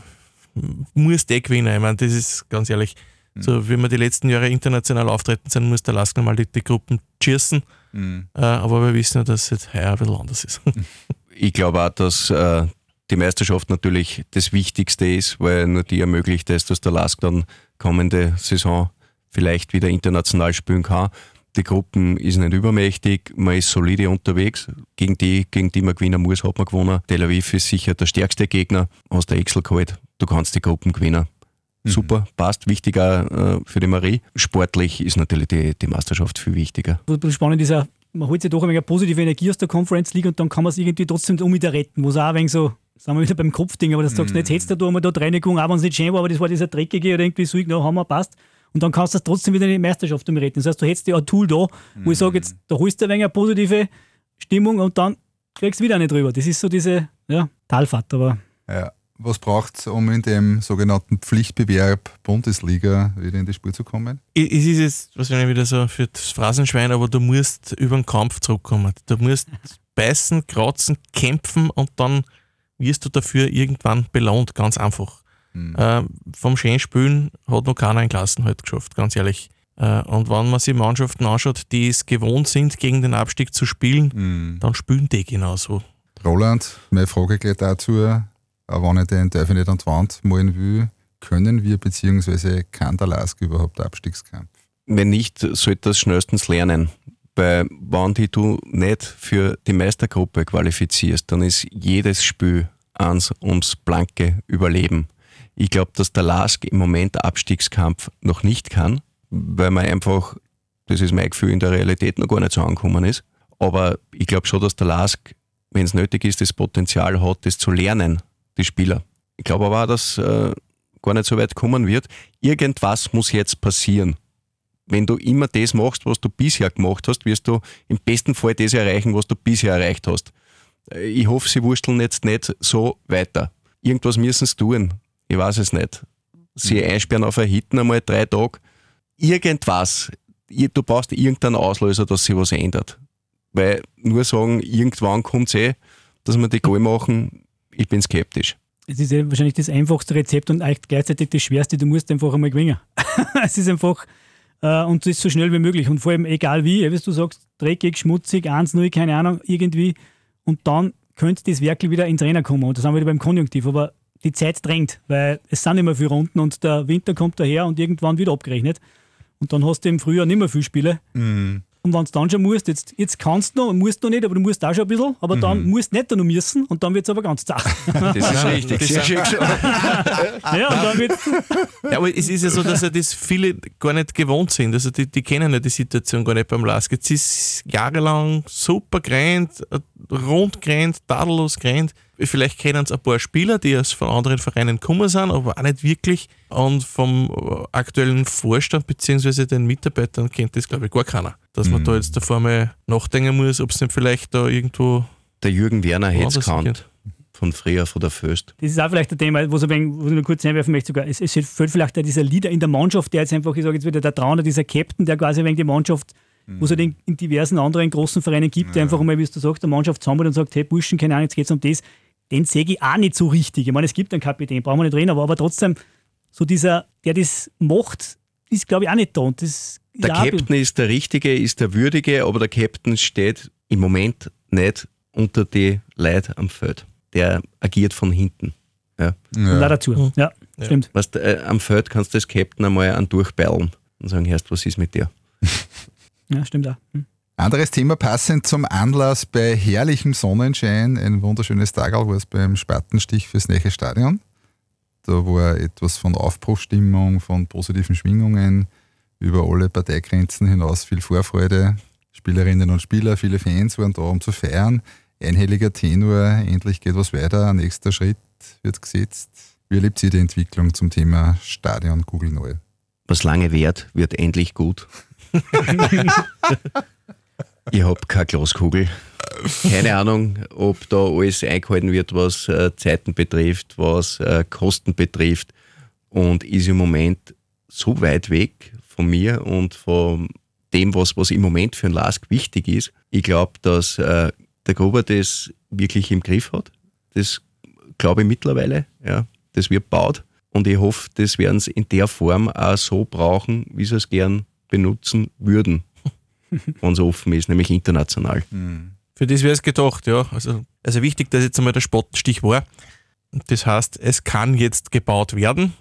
Äh, muss der gewinnen. Ich meine, das ist ganz ehrlich, mhm. so wie wir die letzten Jahre international auftreten sind, muss der Lask nochmal die, die Gruppen schießen. Mhm. Äh, aber wir wissen ja, dass es heuer ein bisschen anders ist. [LAUGHS] ich glaube auch, dass äh, die Meisterschaft natürlich das Wichtigste ist, weil nur die ermöglicht es, dass der Lask dann kommende Saison vielleicht wieder international spielen kann. Die Gruppen ist nicht übermächtig, man ist solide unterwegs. Gegen die, gegen die man gewinnen muss, hat man gewonnen. Tel Aviv ist sicher der stärkste Gegner. Hast der Excel geholt, du kannst die Gruppen gewinnen. Mhm. Super, passt, wichtiger äh, für die Marie. Sportlich ist natürlich die, die Meisterschaft viel wichtiger. Was spannend ist ja, man holt sich doch ein wenig positive Energie aus der Conference League und dann kann man es irgendwie trotzdem um wieder retten, wo es auch ein wenig so sind wir wieder beim Kopfding, aber das sagst du, jetzt hättest du einmal da Reinigung, auch wenn es nicht schön war, aber das war dieser dreckige oder irgendwie so, na, haben wir passt. Und dann kannst du das trotzdem wieder in die Meisterschaft retten. Das heißt, du hättest ja ein Tool da, wo mhm. ich sage, jetzt, da holst du ein wenig eine positive Stimmung und dann kriegst du wieder nicht drüber. Das ist so diese ja, Talfahrt. Aber ja. Was braucht es, um in dem sogenannten Pflichtbewerb Bundesliga wieder in die Spur zu kommen? Es ist jetzt wahrscheinlich wieder so für das Phrasenschwein, aber du musst über den Kampf zurückkommen. Du musst [LAUGHS] beißen, kratzen, kämpfen und dann wirst du dafür irgendwann belohnt, ganz einfach. Mhm. Äh, vom schönen Spielen hat noch keiner einen Klassenhalt geschafft, ganz ehrlich. Äh, und wenn man sich Mannschaften anschaut, die es gewohnt sind, gegen den Abstieg zu spielen, mhm. dann spielen die genauso. Roland, meine Frage geht dazu, wenn ich den ich nicht an die Wand malen will, können wir bzw. kann der Lask überhaupt Abstiegskampf? Wenn nicht, sollte das schnellstens lernen. Weil wenn die du nicht für die Meistergruppe qualifizierst, dann ist jedes Spiel eins ums blanke Überleben. Ich glaube, dass der Lask im Moment Abstiegskampf noch nicht kann, weil man einfach, das ist mein Gefühl, in der Realität noch gar nicht so angekommen ist. Aber ich glaube schon, dass der Lask, wenn es nötig ist, das Potenzial hat, das zu lernen, die Spieler. Ich glaube aber auch, dass äh, gar nicht so weit kommen wird. Irgendwas muss jetzt passieren. Wenn du immer das machst, was du bisher gemacht hast, wirst du im besten Fall das erreichen, was du bisher erreicht hast. Äh, ich hoffe, sie wursteln jetzt nicht so weiter. Irgendwas müssen sie tun ich weiß es nicht, sie mhm. einsperren auf ein Hitten einmal drei Tage, irgendwas, du brauchst irgendeinen Auslöser, dass sich was ändert. Weil nur sagen, irgendwann kommt es eh, dass wir die Goal machen, ich bin skeptisch. Es ist ja wahrscheinlich das einfachste Rezept und gleichzeitig das schwerste, du musst einfach einmal gewinnen. [LAUGHS] es ist einfach, äh, und es ist so schnell wie möglich und vor allem egal wie, wie du sagst, dreckig, schmutzig, 1-0, keine Ahnung, irgendwie und dann könnte das Werkel wieder ins Rennen kommen und das haben wir wieder beim Konjunktiv, aber die Zeit drängt, weil es sind immer viele Runden und der Winter kommt daher und irgendwann wird abgerechnet. Und dann hast du im Frühjahr nicht mehr viele Spiele. Mhm. Und wenn du dann schon musst, jetzt, jetzt kannst du noch, musst du noch nicht, aber du musst auch schon ein bisschen, aber mhm. dann musst du nicht noch müssen und dann wird es aber ganz zart. Das ist [LAUGHS] richtig, sehr schön [LAUGHS] ja, und dann wird's ja, aber es ist ja so, dass ja das viele gar nicht gewohnt sind. Also die, die kennen ja die Situation gar nicht beim Lask. Jetzt ist jahrelang super grand, rund grand, tadellos grand. Vielleicht kennen es ein paar Spieler, die aus von anderen Vereinen gekommen sind, aber auch nicht wirklich. Und vom aktuellen Vorstand bzw. den Mitarbeitern kennt das, glaube ich, gar keiner. Dass man mhm. da jetzt davor mal nachdenken muss, ob es nicht vielleicht da irgendwo. Der Jürgen Werner hätte es gekannt. Von früher, von der Föst. Das ist auch vielleicht ein Thema, wo ich, noch kurz einwerfen möchte. Sogar. Es, es fehlt vielleicht dieser Leader in der Mannschaft, der jetzt einfach, ich sage jetzt wieder der Trauner, dieser Captain, der quasi wegen die Mannschaft wo es halt in, in, diversen anderen großen Vereinen gibt, ja. der einfach mal, wie du sagst, der Mannschaft zusammen und sagt, hey Burschen, keine Ahnung, jetzt geht es um das den sehe ich auch nicht so richtig. Ich meine, es gibt einen Kapitän, brauchen wir nicht reden, aber, aber trotzdem, so dieser, der das macht, ist, glaube ich, auch nicht da. Und das der Captain ist der Richtige, ist der Würdige, aber der Captain steht im Moment nicht unter die Leute am Feld. Der agiert von hinten. Ja. Und auch dazu. Ja, stimmt. Weißt, äh, am Feld kannst du das Captain einmal an durchbeilen und sagen, Herrst, was ist mit dir? [LAUGHS] Ja, stimmt auch. Hm. Anderes Thema passend zum Anlass bei herrlichem Sonnenschein, ein wunderschönes Tag war es beim Spatenstich fürs neue Stadion. Da war etwas von Aufbruchstimmung, von positiven Schwingungen über alle Parteigrenzen hinaus, viel Vorfreude. Spielerinnen und Spieler, viele Fans waren da, um zu feiern. Einhelliger Tenor, endlich geht was weiter, ein nächster Schritt wird gesetzt. Wie erlebt Sie die Entwicklung zum Thema Stadion Google Neu? Was lange währt, wird endlich gut. [LAUGHS] ich habe keine Glaskugel. Keine Ahnung, ob da alles eingehalten wird, was äh, Zeiten betrifft, was äh, Kosten betrifft. Und ist im Moment so weit weg von mir und von dem, was, was im Moment für ein Lask wichtig ist. Ich glaube, dass äh, der Gruber das wirklich im Griff hat. Das glaube ich mittlerweile. Ja, das wird baut. Und ich hoffe, das werden sie in der Form auch so brauchen, wie sie es gern benutzen würden, [LAUGHS] wenn es offen ist, nämlich international. Für das wäre es gedacht, ja. Also, also wichtig, dass jetzt einmal der Spottenstich war. Das heißt, es kann jetzt gebaut werden.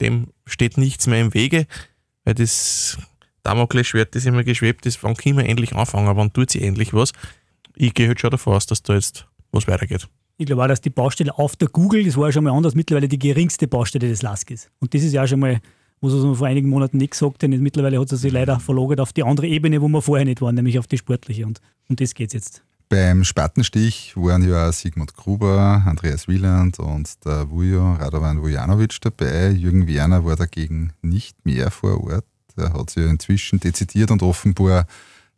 Dem steht nichts mehr im Wege, weil das Damoklesschwert, das immer geschwebt ist, wann können wir endlich anfangen, wann tut sie endlich was. Ich gehe halt schon davon aus, dass da jetzt was weitergeht. Ich glaube auch, dass die Baustelle auf der Google, das war ja schon mal anders, mittlerweile die geringste Baustelle des LASK ist. Und das ist ja auch schon mal, was wir vor einigen Monaten nicht gesagt haben. Mittlerweile hat es sich leider verlagert auf die andere Ebene, wo wir vorher nicht waren, nämlich auf die sportliche. Und um das geht es jetzt. Beim Spatenstich waren ja Sigmund Gruber, Andreas Wieland und der Vujo Radovan Vujanovic dabei. Jürgen Werner war dagegen nicht mehr vor Ort. Er hat sich ja inzwischen dezidiert und offenbar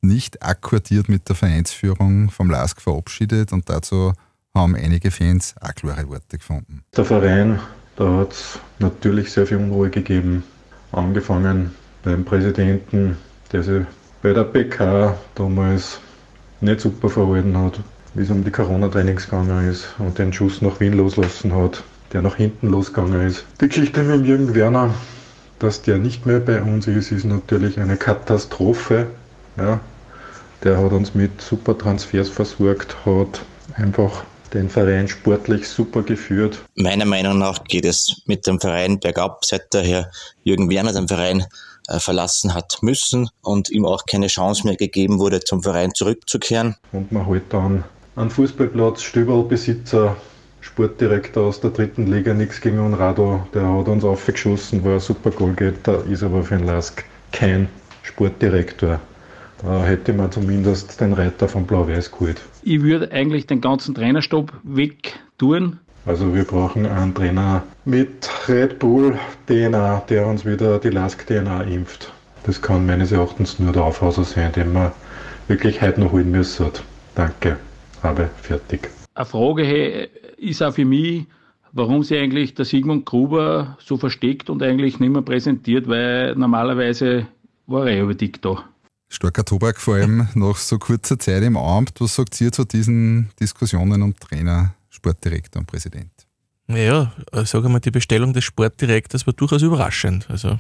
nicht akkordiert mit der Vereinsführung vom LASK verabschiedet und dazu haben einige Fans auch klare Worte gefunden. Der Verein, da hat es natürlich sehr viel Unruhe gegeben. Angefangen beim Präsidenten, der sich bei der PK damals nicht super verhalten hat, wie es um die Corona-Trainings gegangen ist und den Schuss nach Wien loslassen hat, der nach hinten losgegangen ist. Die Geschichte mit Jürgen Werner, dass der nicht mehr bei uns ist, ist natürlich eine Katastrophe. Ja. Der hat uns mit super Transfers versorgt, hat einfach den Verein sportlich super geführt. Meiner Meinung nach geht es mit dem Verein bergab, seit der Herr Jürgen Werner den Verein äh, verlassen hat müssen und ihm auch keine Chance mehr gegeben wurde, zum Verein zurückzukehren. Und man halt dann einen Fußballplatz, Stüberlbesitzer, Sportdirektor aus der dritten Liga, nichts gegen Unrado, der hat uns aufgeschossen, war ein super Goalgetter, ist aber für den Lask kein Sportdirektor. Da hätte man zumindest den Reiter von Blau-Weiß geholt. Ich würde eigentlich den ganzen Trainerstab weg tun. Also wir brauchen einen Trainer mit Red Bull DNA, der uns wieder die Lask DNA impft. Das kann meines Erachtens nur der Aufhauser sein, den man wirklich heute noch holen müssen. Danke, habe fertig. Eine Frage ist auch für mich, warum sich eigentlich der Sigmund Gruber so versteckt und eigentlich nicht mehr präsentiert, weil normalerweise war er ja über dick da. Starker Tobak, vor allem [LAUGHS] nach so kurzer Zeit im Amt. Was sagt ihr zu diesen Diskussionen um Trainer, Sportdirektor und Präsident? Naja, sage mal, die Bestellung des Sportdirektors war durchaus überraschend. Also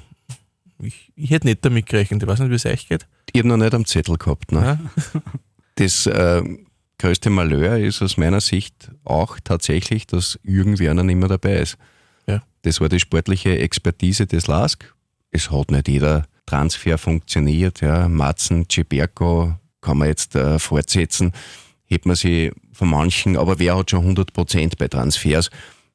ich, ich hätte nicht damit gerechnet. Ich weiß nicht, wie es euch geht. Ich habe noch nicht am Zettel gehabt. Ne? Ja. [LAUGHS] Das äh, größte Malheur ist aus meiner Sicht auch tatsächlich, dass Jürgen Werner nicht mehr dabei ist. Ja. Das war die sportliche Expertise des LASK. Es hat nicht jeder Transfer funktioniert. Ja. Matzen, Ciberco kann man jetzt äh, fortsetzen. Hätte man sie von manchen, aber wer hat schon 100 Prozent bei Transfers?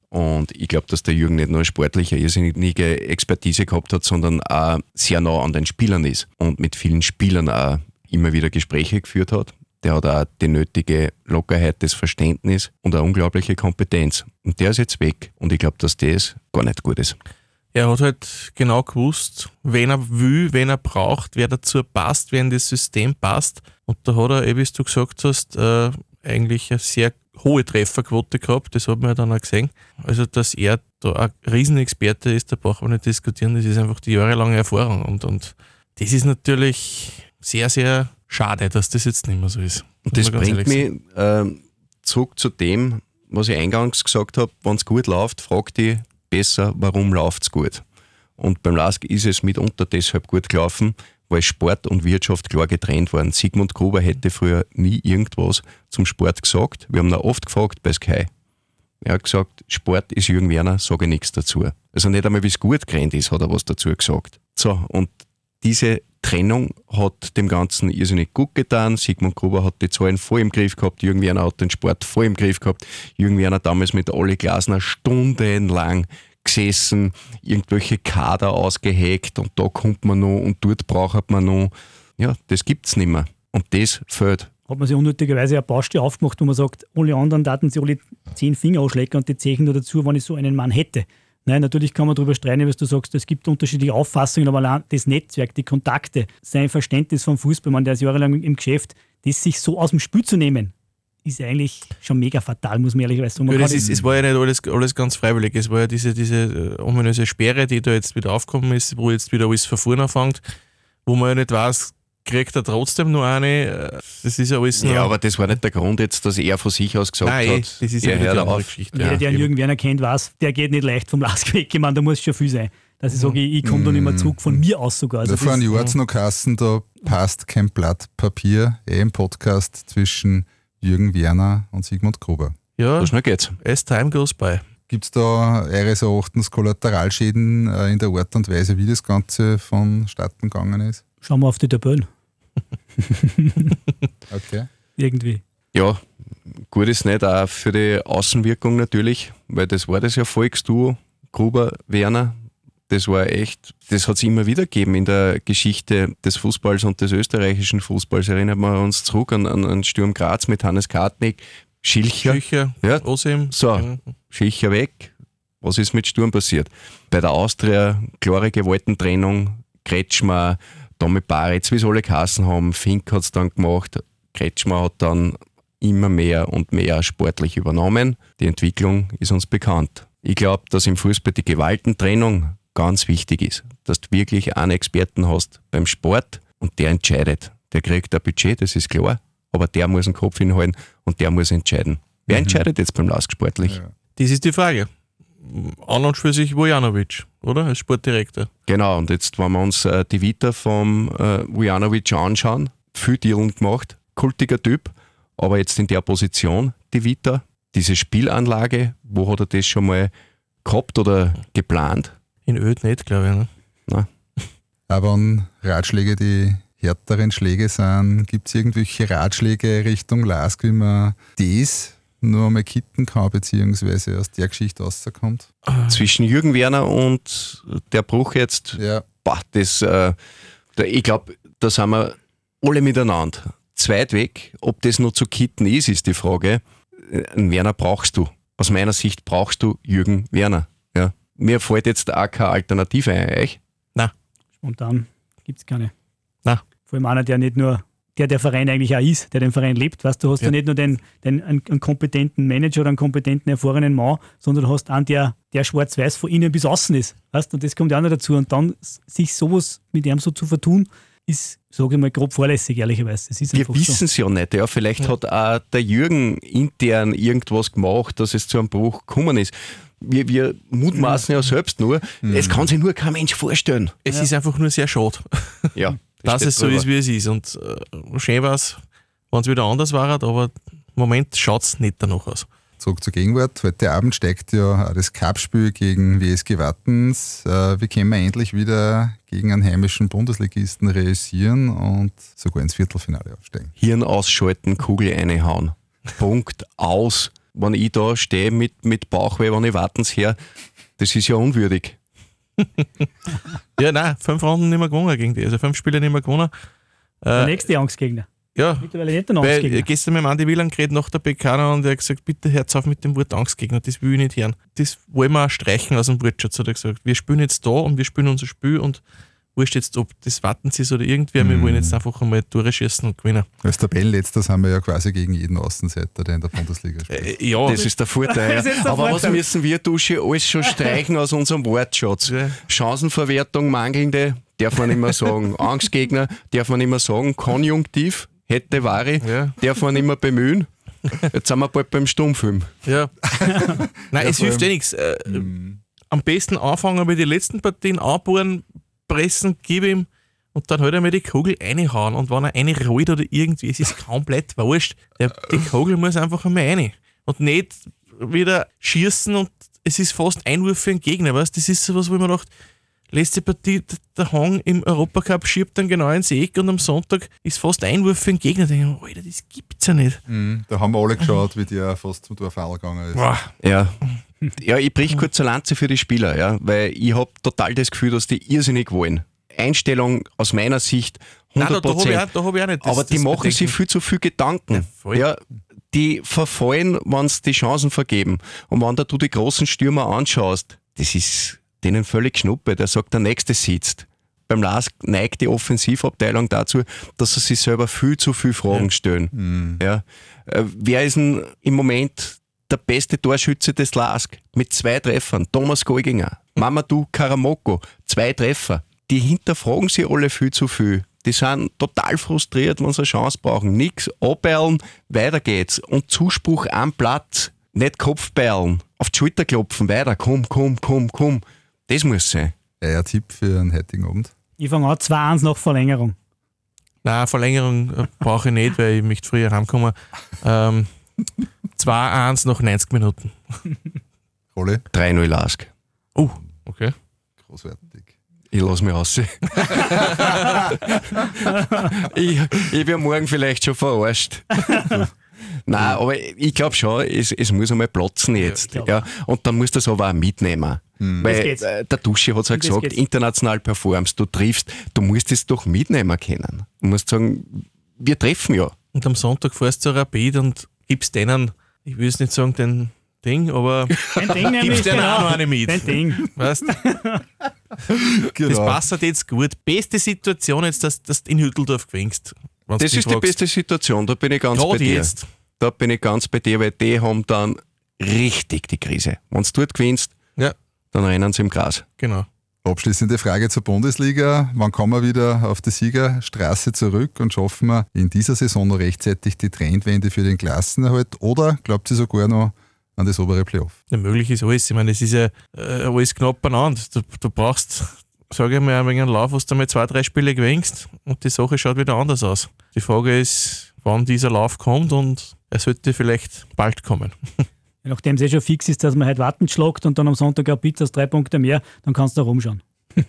Und ich glaube, dass der Jürgen nicht nur sportliche, irrsinnige Expertise gehabt hat, sondern auch sehr nah an den Spielern ist und mit vielen Spielern auch immer wieder Gespräche geführt hat. Der hat auch die nötige Lockerheit, das Verständnis und eine unglaubliche Kompetenz. Und der ist jetzt weg. Und ich glaube, dass das gar nicht gut ist. Er hat halt genau gewusst, wen er will, wen er braucht, wer dazu passt, wer in das System passt. Und da hat er, eh, wie du gesagt hast, äh, eigentlich eine sehr hohe Trefferquote gehabt. Das hat man ja dann auch gesehen. Also, dass er da ein Riesenexperte ist, da braucht man nicht diskutieren. Das ist einfach die jahrelange Erfahrung. Und, und das ist natürlich sehr, sehr schade, dass das jetzt nicht mehr so ist. Und das bringt mich äh, zurück zu dem, was ich eingangs gesagt habe. Wenn es gut läuft, fragt die besser, warum läuft es gut. Und beim LASK ist es mitunter deshalb gut gelaufen, weil Sport und Wirtschaft klar getrennt waren. Sigmund Gruber hätte früher nie irgendwas zum Sport gesagt. Wir haben ihn oft gefragt bei Sky. Er hat gesagt, Sport ist Jürgen Werner, sage nichts dazu. Also nicht einmal, wie es gut gerannt ist, hat er was dazu gesagt. So, und diese Trennung hat dem Ganzen irrsinnig gut getan. Sigmund Gruber hat die Zahlen voll im Griff gehabt, Jürgen Werner hat den Sport voll im Griff gehabt. Jürgen Werner damals mit Olli Glasner stundenlang gesessen, irgendwelche Kader ausgeheckt und da kommt man noch und dort braucht man noch. Ja, das gibt's nicht mehr. Und das fehlt. Hat man sich unnötigerweise eine Baustelle aufgemacht, wo man sagt, alle anderen Daten sie alle zehn Finger ausschlecken und die Zeichen nur dazu, wenn ich so einen Mann hätte. Nein, natürlich kann man darüber streiten, was du sagst, es gibt unterschiedliche Auffassungen, aber allein das Netzwerk, die Kontakte, sein Verständnis vom Fußball, der ist jahrelang im Geschäft, das sich so aus dem Spiel zu nehmen, ist eigentlich schon mega fatal, muss man ehrlich sagen. Ja, das ist, es war ja nicht alles, alles ganz freiwillig. Es war ja diese, diese äh, ominöse Sperre, die da jetzt wieder aufgekommen ist, wo jetzt wieder alles vorne anfängt, wo man ja nicht weiß, kriegt er trotzdem nur eine. Äh, Das ist ja alles Ja, aber das war nicht der Grund jetzt, dass er von sich aus gesagt Nein, hat. das ist er ja die andere auf. Geschichte. Jeder, der einen Jürgen Werner kennt, weiß, der geht nicht leicht vom [LAUGHS] Lask weg. Ich meine, da muss schon viel sein. Dass ich sage, ich, ich komme da nicht mehr zurück, von mir aus sogar. Also einem Jahr hat's noch Kassen, da passt kein Blatt Papier, eh im Podcast zwischen Jürgen Werner und Sigmund Gruber. Ja, So schnell geht's. as time goes by. Gibt es da eures Erachtens Kollateralschäden äh, in der Art und Weise, wie das Ganze vonstatten gegangen ist? Schauen wir auf die Tabellen. [LAUGHS] Okay. Irgendwie. Ja, gut ist nicht auch für die Außenwirkung natürlich, weil das war das Erfolgsduo, Gruber, Werner. Das war echt, das hat es immer wieder gegeben in der Geschichte des Fußballs und des österreichischen Fußballs. Erinnern wir uns zurück an, an, an Sturm Graz mit Hannes Kartnick, Schilcher. Schilcher, Ja. Osim. So. Schilcher weg. Was ist mit Sturm passiert? Bei der Austria, klare Gewaltentrennung, Kretschmer, Tommy Baritz, wie es alle Kassen haben, Fink hat es dann gemacht. Kretschmer hat dann immer mehr und mehr sportlich übernommen. Die Entwicklung ist uns bekannt. Ich glaube, dass im Fußball die Gewaltentrennung ganz wichtig ist. Dass du wirklich einen Experten hast beim Sport und der entscheidet. Der kriegt ein Budget, das ist klar, aber der muss den Kopf hinhalten und der muss entscheiden. Wer entscheidet jetzt beim Lask sportlich? Das ist die Frage. An und für sich Vujanovic, oder? Als Sportdirektor. Genau, und jetzt, wenn wir uns äh, die Vita vom äh, Vujanovic anschauen, viel Dealen gemacht, kultiger Typ, aber jetzt in der Position, die Vita, diese Spielanlage, wo hat er das schon mal gehabt oder geplant? In Öd nicht, glaube ich. Ne? Nein. Aber wenn Ratschläge die härteren Schläge sind, gibt es irgendwelche Ratschläge Richtung Lask, wie man das nur einmal kitten kann, beziehungsweise aus der Geschichte rauskommt? Zwischen Jürgen Werner und der Bruch jetzt, Ja. boah, das, äh, da, ich glaube, da sind wir alle miteinander. Zweit weg, ob das nur zu kitten ist, ist die Frage. Einen Werner brauchst du. Aus meiner Sicht brauchst du Jürgen Werner. Ja. Mir fällt jetzt auch keine Alternative ein. Euch? Spontan gibt es keine. Na. Vor allem einer, der nicht nur, der der Verein eigentlich auch ist, der den Verein lebt. Weißt du, hast ja, Ja. nicht nur den, den, einen, einen kompetenten Manager oder einen kompetenten, erfahrenen Mann, sondern du hast einen, der, der schwarz-weiß von innen bis außen ist. Weißt du, und das kommt ja auch noch dazu. Und dann sich sowas mit ihm so zu vertun, ist, sage ich mal, grob fahrlässig, ehrlicherweise. Das ist Wir wissen es ja nicht. Ja. Vielleicht hat auch der Jürgen intern irgendwas gemacht, dass es zu einem Bruch gekommen ist. Wir, wir mutmaßen ja selbst nur. Es kann sich nur kein Mensch vorstellen. Es ist einfach nur sehr schade, Ja, [LAUGHS] dass es so drüber. ist, wie es ist. Und äh, schön war es, wenn es wieder anders war, aber im Moment schaut es nicht danach aus. Zurück zur Gegenwart. Heute Abend steigt ja auch das Cup-Spiel gegen WSG Wattens. Äh, Wie können wir endlich wieder gegen einen heimischen Bundesligisten realisieren und sogar ins Viertelfinale aufsteigen? Hirn ausschalten, Kugel reinhauen. [LAUGHS] Punkt aus. Wenn ich da stehe mit, mit Bauchweh, wenn ich wartens her, das ist ja unwürdig. [LAUGHS] Ja, nein, fünf Runden nicht mehr gewonnen gegen die. Also fünf Spiele nicht mehr gewonnen. der Äh, nächste Angstgegner. ja, Mittlerweile nicht weil Angstgegner. äh, gestern mit dem Andi Wieland geredet nach der PK und er hat gesagt, bitte hört auf mit dem Wort Angstgegner, das will ich nicht hören. Das wollen wir auch streichen aus dem Wortschatz, hat er gesagt. Wir spielen jetzt da und wir spielen unser Spiel und wurscht jetzt, ob das Warten ist oder irgendwer, wir wollen jetzt einfach einmal Tore schießen und gewinnen. Als Tabellenletzter sind wir ja quasi gegen jeden Außenseiter, der in der Bundesliga spielt. Äh, ja, Das ist der Vorteil. [LAUGHS] Ist der Aber was Vorteil. müssen wir, Dusche, alles schon streichen aus unserem Wortschatz? Ja. Chancenverwertung, mangelnde, darf man nicht mehr sagen. [LAUGHS] Angstgegner, darf man nicht mehr sagen. Konjunktiv, hätte, wahre, Ja. darf man nicht mehr bemühen. Jetzt sind wir bald beim Stummfilm. Ja. [LAUGHS] Nein, es vor hilft eh nichts. Äh, Am besten anfangen mit den letzten Partien, anbohren, pressen, gib ihm und dann halt einmal die Kugel reinhauen. Und wenn er eine rollt oder irgendwie, es ist komplett wurscht. Der, die Kugel muss einfach einmal rein. Und nicht wieder schießen und es ist fast Einwurf für den Gegner, weißt Das ist sowas, wo man macht, letzte Partie, der Hang im Europacup schiebt dann genau ins Eck und am Sonntag ist fast Einwurf für den Gegner. Da denke ich, Alter, das gibt's ja nicht. Mhm, da haben wir alle geschaut, wie der fast zum Torfall gegangen ist. Boah. Ja. Ja, ich brich kurz eine Lanze für die Spieler, ja, weil ich habe total das Gefühl, dass die irrsinnig wollen. Einstellung aus meiner Sicht 100%. Nein, da, da habe ich, auch- da hab ich auch nicht. das- aber die das machen Bedenken. sich viel zu viel Gedanken. voll. Ja, die verfallen, wenn sie die Chancen vergeben. Und wenn da du die großen Stürmer anschaust, das ist denen völlig Schnuppe. Der sagt, der Nächste sitzt. Beim Lask neigt die Offensivabteilung dazu, dass sie sich selber viel zu viel Fragen stellen. Ja. Äh, Wer ist denn im Moment der beste Torschütze des Lask? Mit zwei Treffern. Thomas Golginger, Mamadou Karamoko, zwei Treffer. Die hinterfragen sich alle viel zu viel. Die sind total frustriert, wenn sie eine Chance brauchen. Nix abperlen, weiter geht's. Und Zuspruch am Platz. Nicht Kopfperlen, auf die Schulter klopfen, weiter, komm, komm, komm, komm. Das muss sein. Ein Tipp für den heutigen Abend. Ich fange an, 2-1 nach Verlängerung. Nein, Verlängerung äh, brauche ich nicht, weil ich möchte früher heimkommen. Ähm, 2-1 nach 90 Minuten. [LAUGHS] Rolle? 3-0 Lask. Oh, okay. Großartig. Ich lass mich raus. [LAUGHS] ich ich werde morgen vielleicht schon verarscht. [LAUGHS] Nein, aber ich glaube schon, es, es muss einmal platzen jetzt. Ja, Und dann musst du das aber auch mitnehmen. Das Weil geht's. äh, der Dusche hat es ja das gesagt, international performst, du triffst, du musst es doch mitnehmen können. Du musst sagen, wir treffen ja. Und am Sonntag fährst du zu Rapid und gibst denen, ich will es nicht sagen, den Ding, aber [LAUGHS] Ding gibst denen genau. auch noch eine mit. Ein Ding. Weißt? [LAUGHS] Das Genau. passt halt jetzt gut. Beste Situation jetzt, dass, dass du in Hütteldorf gewinnst. Das ist die fragst. beste Situation, da bin ich ganz Gerade bei dir. jetzt. Da bin ich ganz bei dir, weil die haben dann richtig die Krise. Wenn du dort gewinnst, dann rennen sie im Gras. genau. Abschließende Frage zur Bundesliga. Wann kommen wir wieder auf die Siegerstraße zurück und schaffen wir in dieser Saison noch rechtzeitig die Trendwende für den Klassenerhalt? Oder glaubt ihr sogar noch an das obere Playoff? Ja, möglich ist alles. Ich meine, es ist ja äh, alles knapp beieinander. Du, du brauchst, sage ich mal, ein wenig einen Lauf, wo du mal zwei, drei Spiele gewinnst und die Sache schaut wieder anders aus. Die Frage ist, wann dieser Lauf kommt und er sollte vielleicht bald kommen. [LAUGHS] Ja, Nachdem es eh schon fix ist, dass man halt warten schlagt und dann am Sonntag ein Pizza drei Punkte mehr, dann kannst du da rumschauen. [LAUGHS]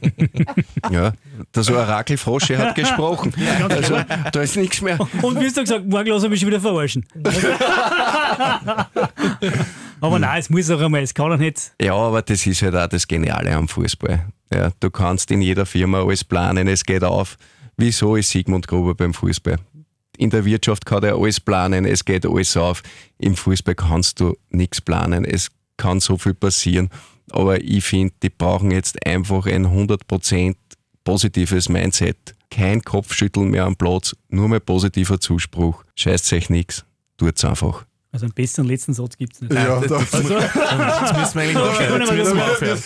Ja, der so Orakelfrosche hat [LAUGHS] gesprochen. also, da ist nichts mehr. Und wie hast du gesagt, morgen lassen wir mich schon wieder verarschen. [LAUGHS] Aber nein, es muss auch einmal, es kann auch nicht. Ja, aber das ist halt auch das Geniale am Fußball. Ja, du kannst in jeder Firma alles planen, es geht auf. Wieso ist Sigmund Gruber beim Fußball? In der Wirtschaft kann er alles planen, es geht alles auf. Im Fußball kannst du nichts planen, es kann so viel passieren. Aber ich finde, die brauchen jetzt einfach ein 100% positives Mindset. Kein Kopfschütteln mehr am Platz, nur mehr positiver Zuspruch. Scheißt euch nichts, tut's einfach. Also einen besseren letzten Satz gibt es nicht. Ja, das, da- das, das, das müssen wir eigentlich aufhören.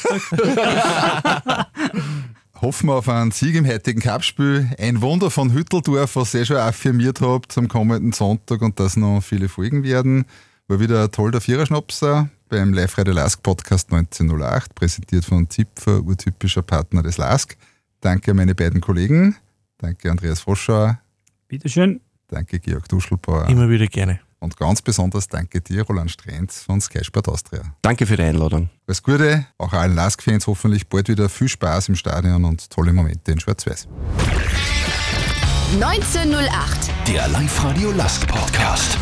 Hoffen wir auf einen Sieg im heutigen Cup-Spiel. Ein Wunder von Hütteldorf, was ihr schon affirmiert habt am kommenden Sonntag und dass noch viele Folgen werden. War wieder toll der Viererschnapser beim Live Radio Lask Podcast 1908, präsentiert von Zipfer, urtypischer Partner des Lask. Danke an meine beiden Kollegen. Danke Andreas Froschauer. Bitteschön. Danke Georg Duschelbauer. Immer wieder gerne. Und ganz besonders danke dir, Roland Strenz von Sky Sport Austria. Danke für die Einladung. Alles Gute, auch allen Lask-Fans hoffentlich bald wieder viel Spaß im Stadion und tolle Momente in Schwarz-Weiß. 1908. Der Live-Radio Lask Podcast.